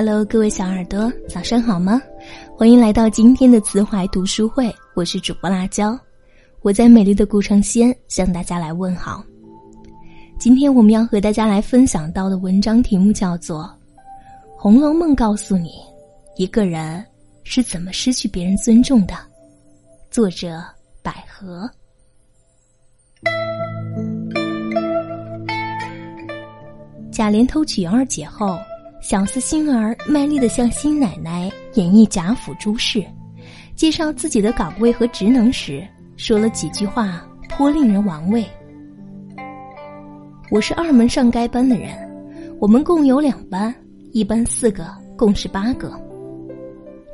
Hello，各位小耳朵，早上好吗？欢迎来到今天的慈怀读书会，我是主播辣椒，我在美丽的古城西安向大家来问好。今天我们要和大家来分享到的文章题目叫做《红楼梦》，告诉你一个人是怎么失去别人尊重的。作者百合。贾琏偷娶二姐后。小厮星儿卖力的向新奶奶演绎贾府诸事，介绍自己的岗位和职能时，说了几句话颇令人玩味。我是二门上该班的人，我们共有两班，一班四个，共是八个。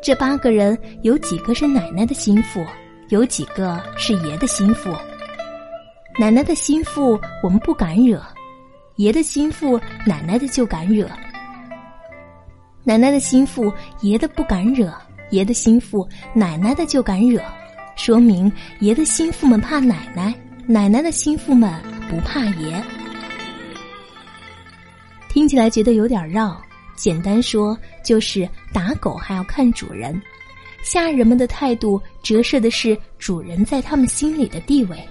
这八个人有几个是奶奶的心腹，有几个是爷的心腹。奶奶的心腹我们不敢惹，爷的心腹奶奶的就敢惹。奶奶的心腹，爷的不敢惹；爷的心腹，奶奶的就敢惹，说明爷的心腹们怕奶奶，奶奶的心腹们不怕爷。听起来觉得有点绕，简单说就是打狗还要看主人，下人们的态度折射的是主人在他们心里的地位。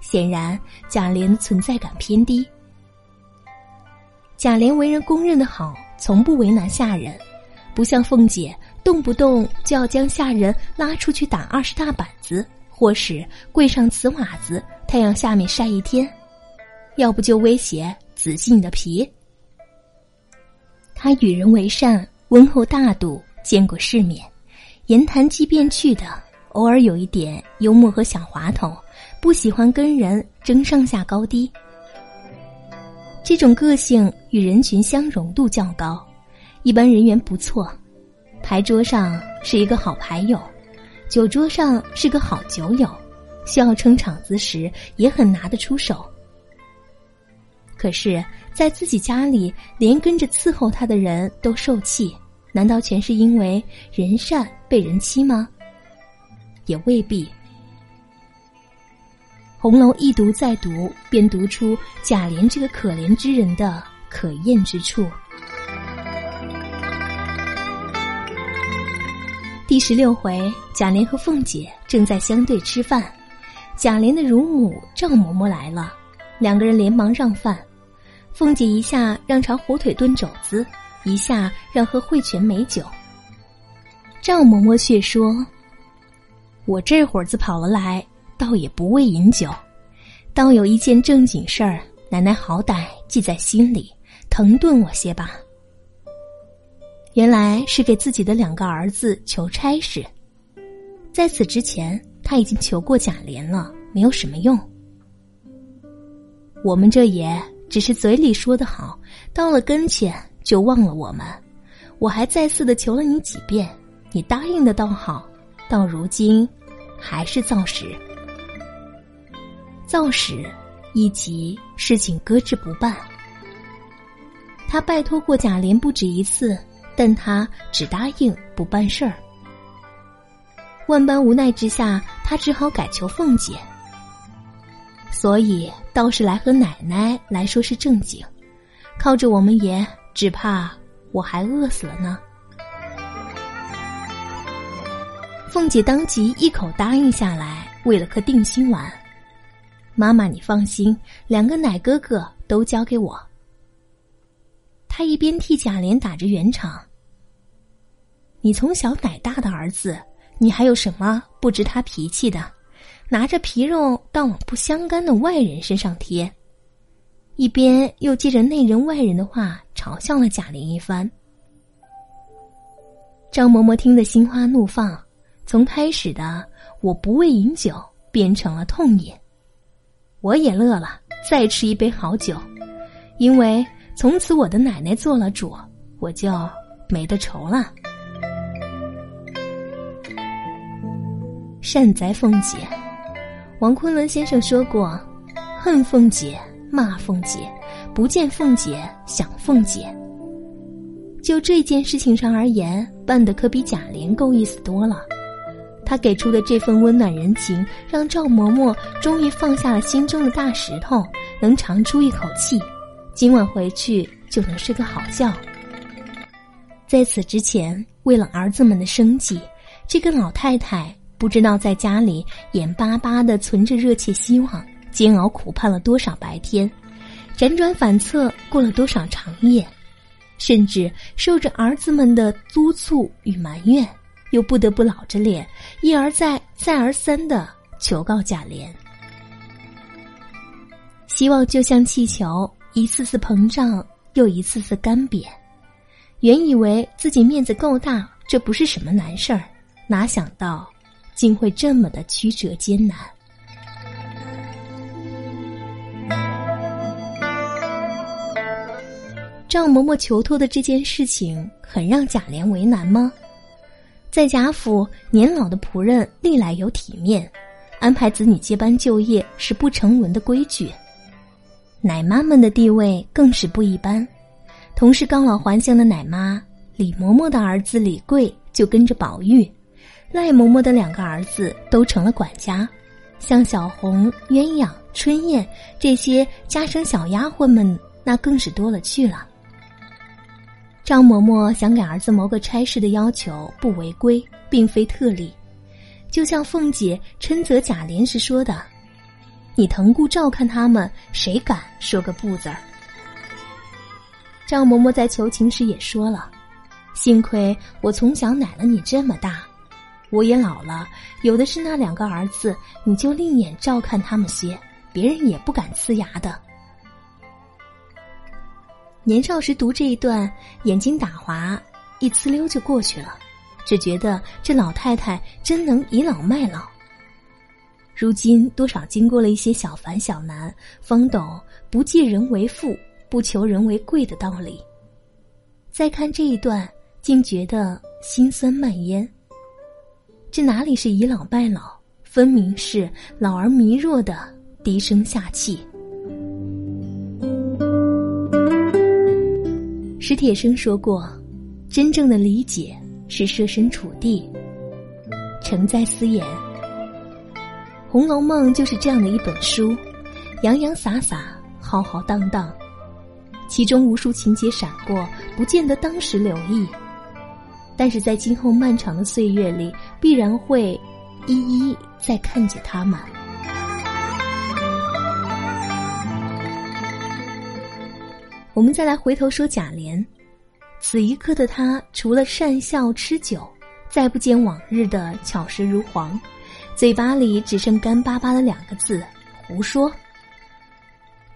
显然，贾琏存在感偏低。贾琏为人公认的好。从不为难下人，不像凤姐，动不动就要将下人拉出去打二十大板子，或是跪上瓷瓦子，太阳下面晒一天；要不就威胁仔细你的皮。他与人为善，温厚大度，见过世面，言谈机变去的，偶尔有一点幽默和小滑头，不喜欢跟人争上下高低。这种个性与人群相容度较高，一般人缘不错，牌桌上是一个好牌友，酒桌上是个好酒友，需要撑场子时也很拿得出手。可是，在自己家里，连跟着伺候他的人都受气，难道全是因为人善被人欺吗？也未必。红楼一读再读，便读出贾琏这个可怜之人的可厌之处。第十六回，贾琏和凤姐正在相对吃饭，贾琏的乳母赵嬷嬷来了，两个人连忙让饭。凤姐一下让尝火腿炖肘子，一下让喝汇泉美酒。赵嬷嬷却说：“我这会儿子跑了来。”倒也不为饮酒，倒有一件正经事儿，奶奶好歹记在心里，疼顿我些吧。原来是给自己的两个儿子求差事，在此之前他已经求过贾琏了，没有什么用。我们这也只是嘴里说的好，到了跟前就忘了我们。我还再次的求了你几遍，你答应的倒好，到如今还是造时。造使一急，事情搁置不办。他拜托过贾琏不止一次，但他只答应不办事儿。万般无奈之下，他只好改求凤姐。所以倒是来和奶奶来说是正经，靠着我们爷，只怕我还饿死了呢。凤姐当即一口答应下来，喂了颗定心丸。妈妈，你放心，两个奶哥哥都交给我。他一边替贾琏打着圆场。你从小奶大的儿子，你还有什么不知他脾气的？拿着皮肉当往不相干的外人身上贴，一边又借着内人外人的话嘲笑了贾琏一番。张嬷嬷听得心花怒放，从开始的我不为饮酒，变成了痛饮。我也乐了，再吃一杯好酒，因为从此我的奶奶做了主，我就没得愁了。善哉凤姐，王昆仑先生说过：“恨凤姐，骂凤姐，不见凤姐，想凤姐。”就这件事情上而言，办的可比贾琏够意思多了。他给出的这份温暖人情，让赵嬷嬷终于放下了心中的大石头，能长出一口气。今晚回去就能睡个好觉。在此之前，为了儿子们的生计，这个老太太不知道在家里眼巴巴的存着热切希望，煎熬苦盼了多少白天，辗转反侧过了多少长夜，甚至受着儿子们的督促与埋怨，又不得不老着脸，一而再、再而三的求告贾琏。希望就像气球，一次次膨胀，又一次次干瘪。原以为自己面子够大，这不是什么难事儿，哪想到竟会这么的曲折艰难。赵嬷嬷求托的这件事情，很让贾琏为难吗？在贾府，年老的仆人历来有体面，安排子女接班就业是不成文的规矩。奶妈们的地位更是不一般。同是刚老还乡的奶妈李嬷嬷的儿子李贵就跟着宝玉，赖嬷嬷的两个儿子都成了管家，像小红、鸳鸯、春燕这些家生小丫鬟们，那更是多了去了。张嬷嬷想给儿子谋个差事的要求不违规，并非特例，就像凤姐嗔责贾琏时说的：“你疼顾照看他们，谁敢说个不字儿？”张嬷嬷在求情时也说了：“幸亏我从小奶了你这么大，我也老了，有的是那两个儿子，你就另眼照看他们些，别人也不敢呲牙的。”年少时读这一段，眼睛打滑，一呲溜就过去了，只觉得这老太太真能倚老卖老。如今多少经过了一些小烦小难，方懂不借人为富。不求人为贵的道理。再看这一段，竟觉得心酸蔓延。这哪里是倚老卖老，分明是老而弥弱的低声下气。史铁生说过：“真正的理解是设身处地。”承载思言，《红楼梦》就是这样的一本书，洋洋洒洒，浩浩荡荡。其中无数情节闪过，不见得当时留意，但是在今后漫长的岁月里，必然会一一再看见他们。我们再来回头说贾琏，此一刻的他，除了善笑吃酒，再不见往日的巧舌如簧，嘴巴里只剩干巴巴的两个字：胡说。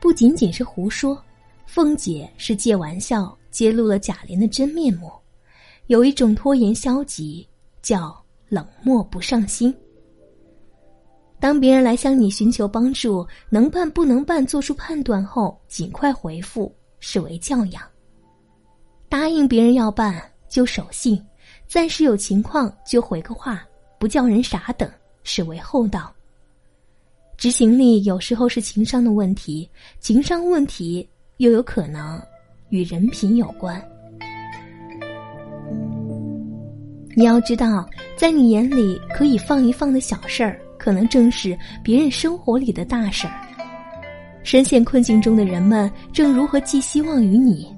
不仅仅是胡说。凤姐是借玩笑揭露了贾琏的真面目，有一种拖延消极，叫冷漠不上心。当别人来向你寻求帮助，能办不能办做出判断后，尽快回复，视为教养。答应别人要办就守信，暂时有情况就回个话，不叫人傻等，视为厚道。执行力有时候是情商的问题，情商问题。又有可能与人品有关。你要知道，在你眼里可以放一放的小事儿，可能正是别人生活里的大事儿。深陷困境中的人们正如何寄希望于你？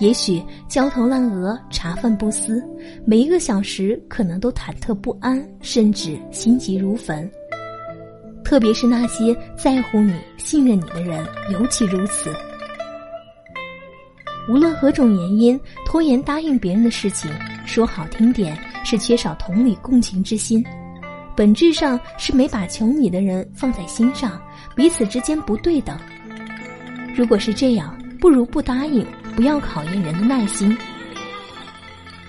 也许焦头烂额、茶饭不思，每一个小时可能都忐忑不安，甚至心急如焚。特别是那些在乎你、信任你的人，尤其如此。无论何种原因，拖延答应别人的事情，说好听点是缺少同理共情之心，本质上是没把求你的人放在心上，彼此之间不对等。如果是这样，不如不答应，不要考验人的耐心。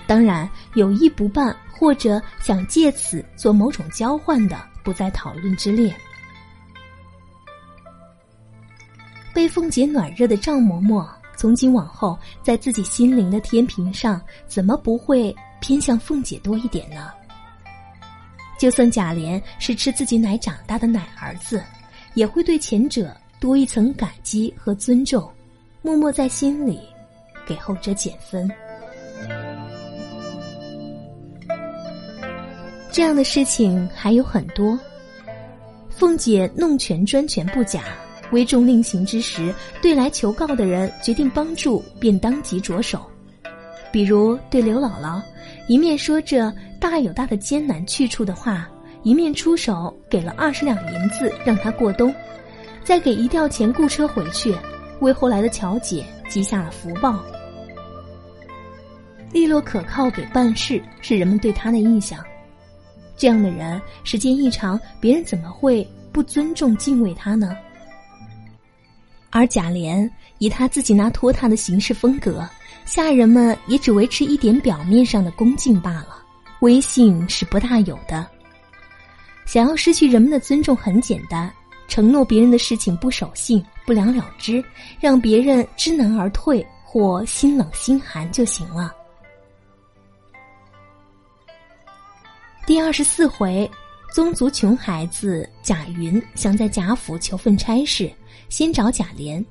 当然，有意不办或者想借此做某种交换的，不在讨论之列。被凤姐暖热的赵嬷嬷。从今往后，在自己心灵的天平上，怎么不会偏向凤姐多一点呢？就算贾琏是吃自己奶长大的奶儿子，也会对前者多一层感激和尊重，默默在心里给后者减分。这样的事情还有很多，凤姐弄权专权不假。危重令行之时，对来求告的人决定帮助，便当即着手。比如对刘姥姥，一面说着大有大的艰难去处的话，一面出手给了二十两银子让他过冬，再给一吊钱雇车回去，为后来的乔姐积下了福报。利落可靠给办事是人们对他的印象，这样的人时间一长，别人怎么会不尊重敬畏他呢？而贾琏以他自己那拖沓的行事风格，下人们也只维持一点表面上的恭敬罢了，威信是不大有的。想要失去人们的尊重，很简单，承诺别人的事情不守信、不了了之，让别人知难而退或心冷心寒就行了。第二十四回，宗族穷孩子贾云想在贾府求份差事，先找贾琏。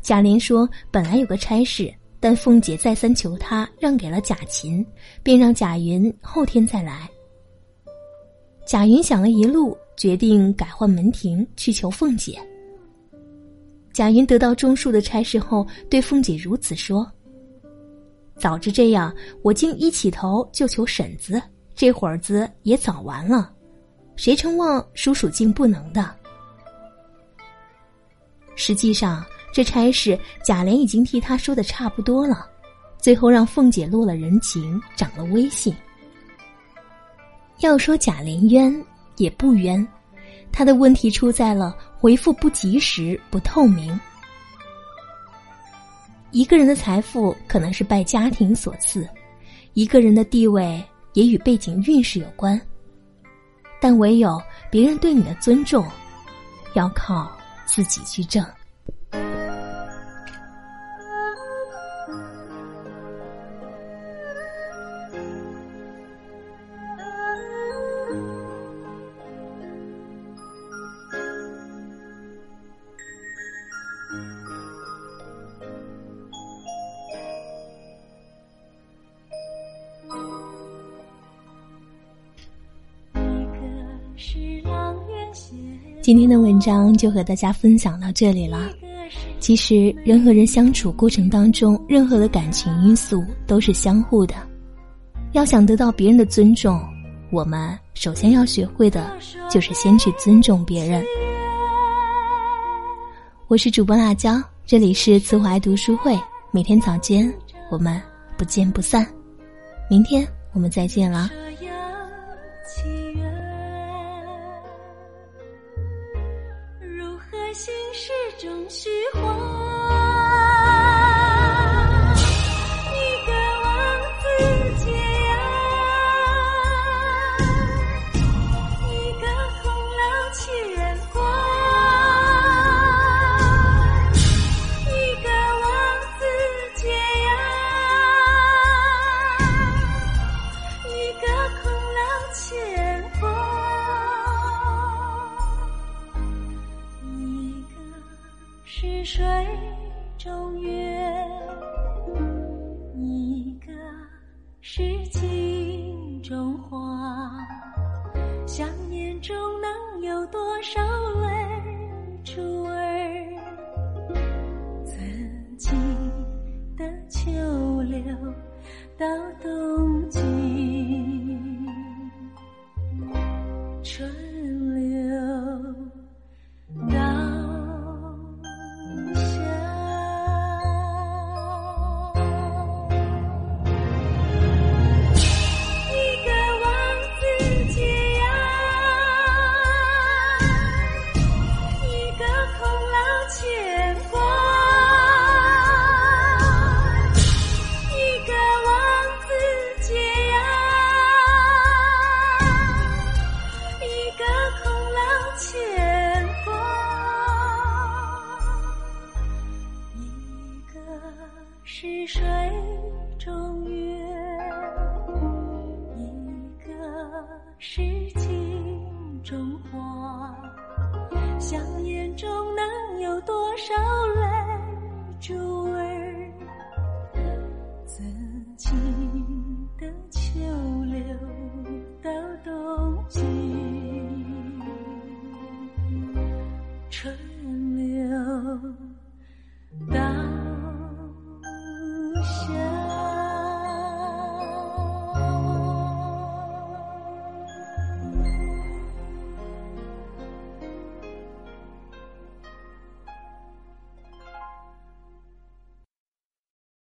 贾琏说：“本来有个差事，但凤姐再三求他，让给了贾琴，便让贾云后天再来。”贾云想了一路，决定改换门庭去求凤姐。贾云得到种树的差事后，对凤姐如此说：“早知这样，我竟一起头就求婶子。”这会儿子也早完了，谁承望叔叔竟不能的？实际上，这差事贾琏已经替他说的差不多了，最后让凤姐落了人情，长了威信。要说贾琏冤也不冤，他的问题出在了回复不及时、不透明。一个人的财富可能是拜家庭所赐，一个人的地位。也与背景运势有关，但唯有别人对你的尊重，要靠自己去挣。今天的文章就和大家分享到这里了。其实人和人相处过程当中，任何的感情因素都是相互的。要想得到别人的尊重，我们首先要学会的就是先去尊重别人。我是主播辣椒，这里是慈怀读书会，每天早间我们不见不散。明天我们再见了。是种虚幻。水。